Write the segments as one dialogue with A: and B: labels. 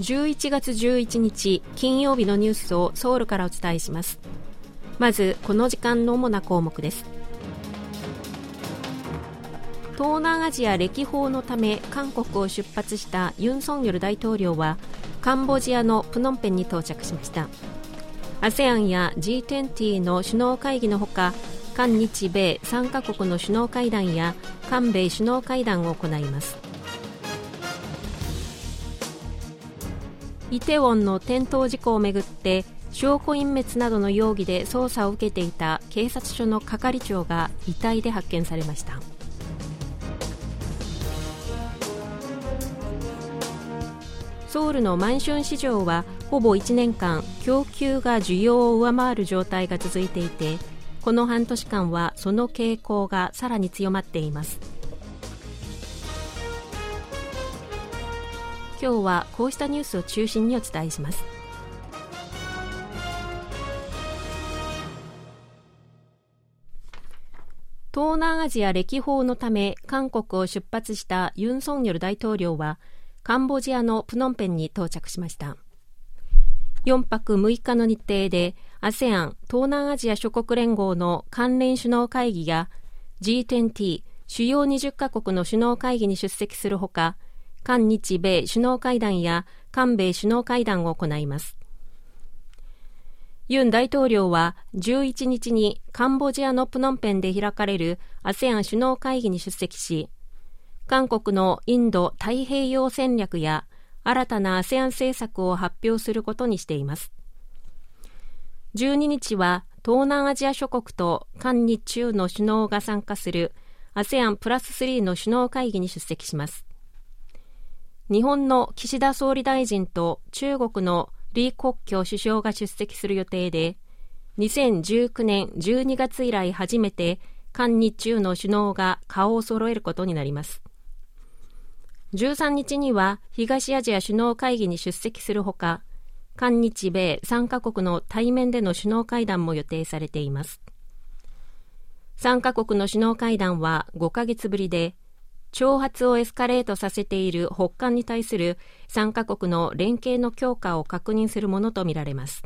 A: 11月11日金曜日のニュースをソウルからお伝えします。まずこの時間の主な項目です。東南アジア歴訪のため韓国を出発したユン・ソンニョル大統領はカンボジアのプノンペンに到着しました。ASEAN や G20 の首脳会議のほか韓日米3カ国の首脳会談や韓米首脳会談を行います。イテウォンの転倒事故をめぐって証拠隠滅などの容疑で捜査を受けていた警察署の係長が遺体で発見されました。ソウルのマンション市場はほぼ1年間供給が需要を上回る状態が続いていてこの半年間はその傾向がさらに強まっています。今日はこうしたニュースを中心にお伝えします。東南アジア歴訪のため韓国を出発したユン・ソンニョル大統領はカンボジアのプノンペンに到着しました。4泊6日の日程で ASEAN 東南アジア諸国連合の関連首脳会議や G20 主要20カ国の首脳会議に出席するほか韓日米首脳会談や韓米首脳会談を行います。ユン大統領は11日にカンボジアのプノンペンで開かれる ASEAN 首脳会議に出席し韓国のインド太平洋戦略や新たな ASEAN 政策を発表することにしています。12日は東南アジア諸国と韓日中の首脳が参加する ASEAN プラス3の首脳会議に出席します。日本の岸田総理大臣と中国の李克強首相が出席する予定で2019年12月以来初めて韓日中の首脳が顔を揃えることになります。13日には東アジア首脳会議に出席するほか韓日米3カ国の対面での首脳会談も予定されています。3カ国の首脳会談は5ヶ月ぶりで挑発をエスカレートさせている北韓に対する3カ国の連携の強化を確認するものとみられます。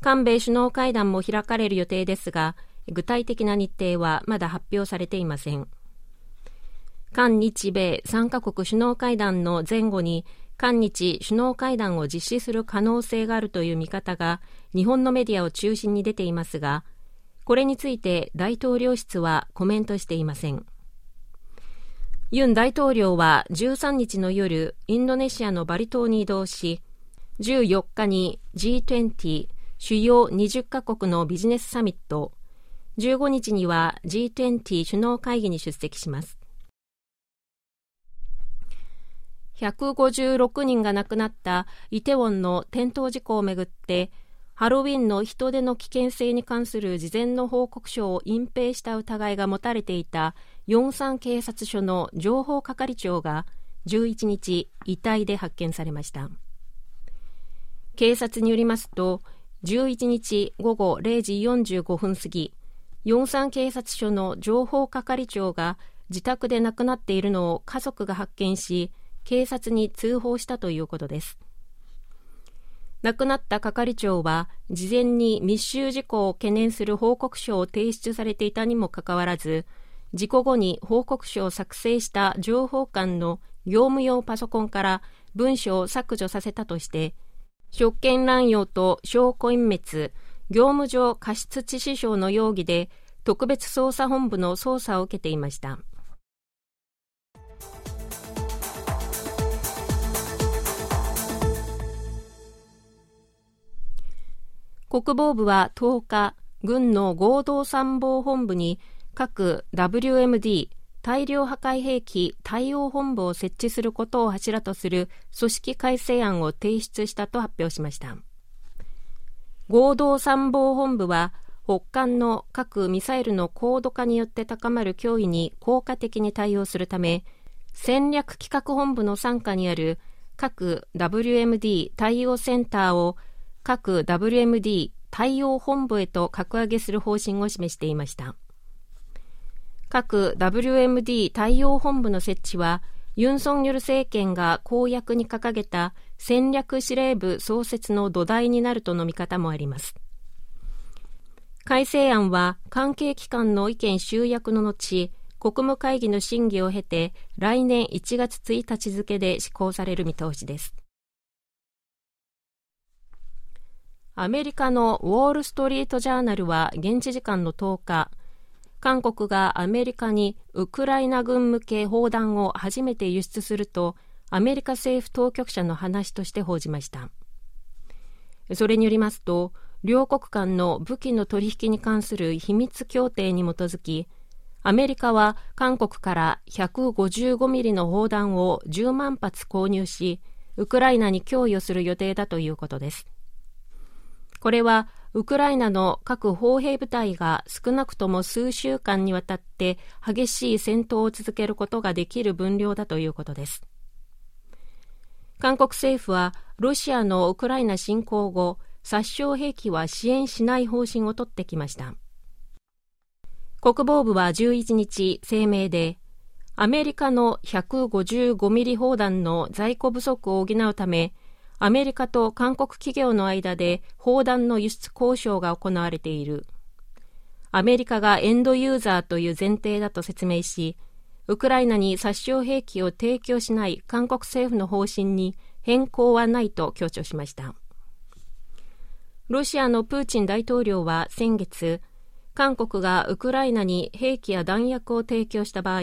A: 韓米首脳会談も開かれる予定ですが具体的な日程はまだ発表されていません。韓日米3カ国首脳会談の前後に韓日首脳会談を実施する可能性があるという見方が日本のメディアを中心に出ていますがこれについて大統領室はコメントしていません。ユン大統領は13日の夜インドネシアのバリ島に移動し14日に G20 主要20カ国のビジネスサミット15日には G20 首脳会議に出席します。156人が亡くなったイテウォンの転倒事故をめぐってハロウィンの人出の危険性に関する事前の報告書を隠蔽した疑いが持たれていたヨンサン警察署の情報係長が11日遺体で発見されました。警察によりますと11日午後0時45分過ぎヨンサン警察署の情報係長が自宅で亡くなっているのを家族が発見し警察に通報したということです。亡くなった係長は事前に密集事故を懸念する報告書を提出されていたにもかかわらず事故後に報告書を作成した情報官の業務用パソコンから文書を削除させたとして職権乱用と証拠隠滅業務上過失致死傷の容疑で特別捜査本部の捜査を受けていました。国防部は10日、軍の合同参謀本部に各 WMD 大量破壊兵器対応本部を設置することを柱とする組織改正案を提出したと発表しました。合同参謀本部は北韓の核・ミサイルの高度化によって高まる脅威に効果的に対応するため戦略企画本部の傘下にある各 WMD 対応センターを各 WMD 対応本部へと格上げする方針を示していました各 WMD 対応本部の設置はユン・ソンニョル政権が公約に掲げた戦略司令部創設の土台になるとの見方もあります。改正案は関係機関の意見集約の後、国務会議の審議を経て来年1月1日付で施行される見通しです。アメリカのウォール・ストリート・ジャーナルは現地時間の10日、韓国がアメリカにウクライナ軍向け砲弾を初めて輸出するとアメリカ政府当局者の話として報じました。それによりますと両国間の武器の取引に関する秘密協定に基づきアメリカは韓国から155ミリの砲弾を10万発購入しウクライナに供与する予定だということです。これはウクライナの各砲兵部隊が少なくとも数週間にわたって激しい戦闘を続けることができる分量だということです。韓国政府はロシアのウクライナ侵攻後、殺傷兵器は支援しない方針を取ってきました。国防部は11日声明で、アメリカの155ミリ砲弾の在庫不足を補うため、アメリカと韓国企業の間で砲弾の輸出交渉が行われている。アメリカがエンドユーザーという前提だと説明し、ウクライナに殺傷兵器を提供しない韓国政府の方針に変更はないと強調しました。ロシアのプーチン大統領は先月、韓国がウクライナに兵器や弾薬を提供した場合、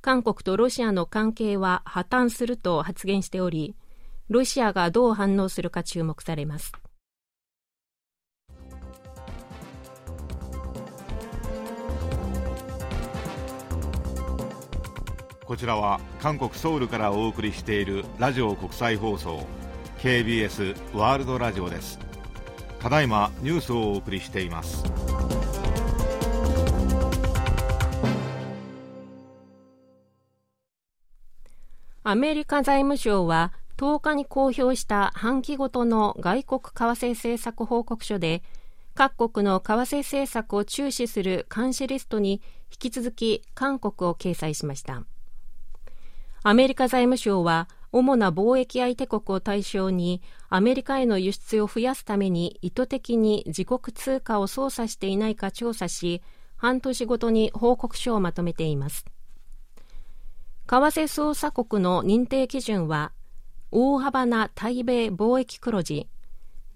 A: 韓国とロシアの関係は破綻すると発言しており、ロシアがどう反応するか注目されます。
B: こちらは韓国ソウルからお送りしているラジオ国際放送 KBS ワールドラジオです。ただいまニュースをお送りしています。
A: アメリカ財務省は10日に公表した半期ごとの外国為替政策報告書で各国の為替政策を注視する監視リストに引き続き韓国を掲載しました。アメリカ財務省は主な貿易相手国を対象にアメリカへの輸出を増やすために意図的に自国通貨を操作していないか調査し半年ごとに報告書をまとめています。為替操作国の認定基準は大幅な対米貿易黒字、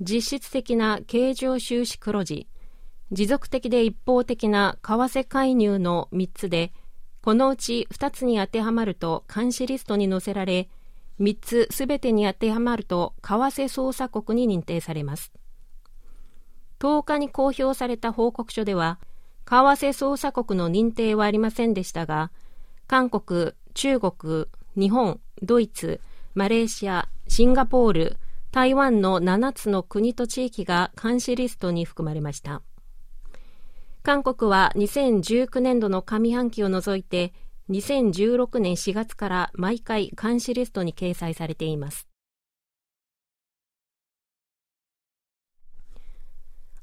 A: 実質的な経常収支黒字、持続的で一方的な為替介入の3つで、このうち2つに当てはまると監視リストに載せられ、3つすべてに当てはまると為替操作国に認定されます。10日に公表された報告書では、為替操作国の認定はありませんでしたが、韓国、中国、日本、ドイツ、マレーシア、シンガポール、台湾の7つの国と地域が監視リストに含まれました。韓国は2019年度の上半期を除いて2016年4月から毎回監視リストに掲載されています。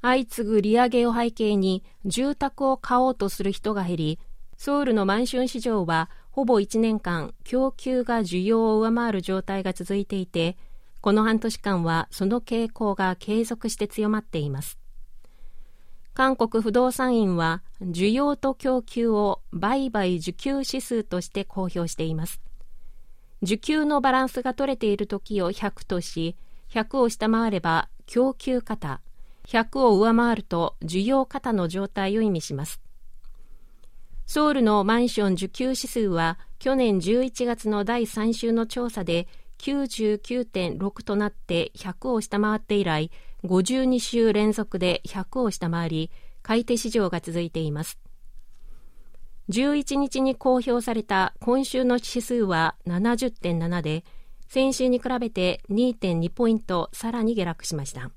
A: 相次ぐ利上げを背景に住宅を買おうとする人が減り、ソウルのマンション市場はほぼ1年間供給が需要を上回る状態が続いていてこの半年間はその傾向が継続して強まっています。韓国不動産院は需要と供給を売買需給指数として公表しています。需給のバランスが取れている時を100とし100を下回れば供給過100を上回ると需要過の状態を意味します。ソウルのマンション受給指数は去年11月の第3週の調査で99.6となって100を下回って以来52週連続で100を下回り買い手市場が続いています。11日に公表された今週の指数は70.7で先週に比べて2.2ポイントさらに下落しました。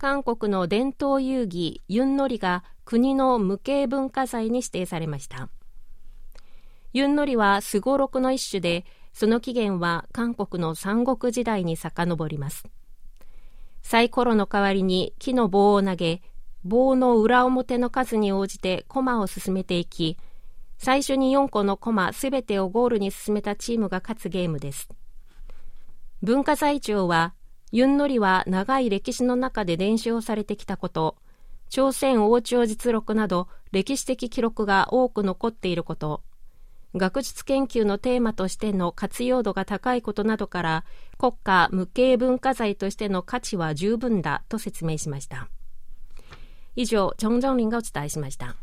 A: 韓国の伝統遊戯ユンノリが国の無形文化財に指定されましたユンノリはすごろくの一種でその起源は韓国の三国時代に遡りますサイコロの代わりに木の棒を投げ棒の裏表の数に応じて駒を進めていき最初に4個のコマすべてをゴールに進めたチームが勝つゲームです。文化財庁は、ユンノリは長い歴史の中で伝承されてきたこと、朝鮮王朝実録など歴史的記録が多く残っていること、学術研究のテーマとしての活用度が高いことなどから国家無形文化財としての価値は十分だと説明しました。以上、チョンジョンリンがお伝えしました。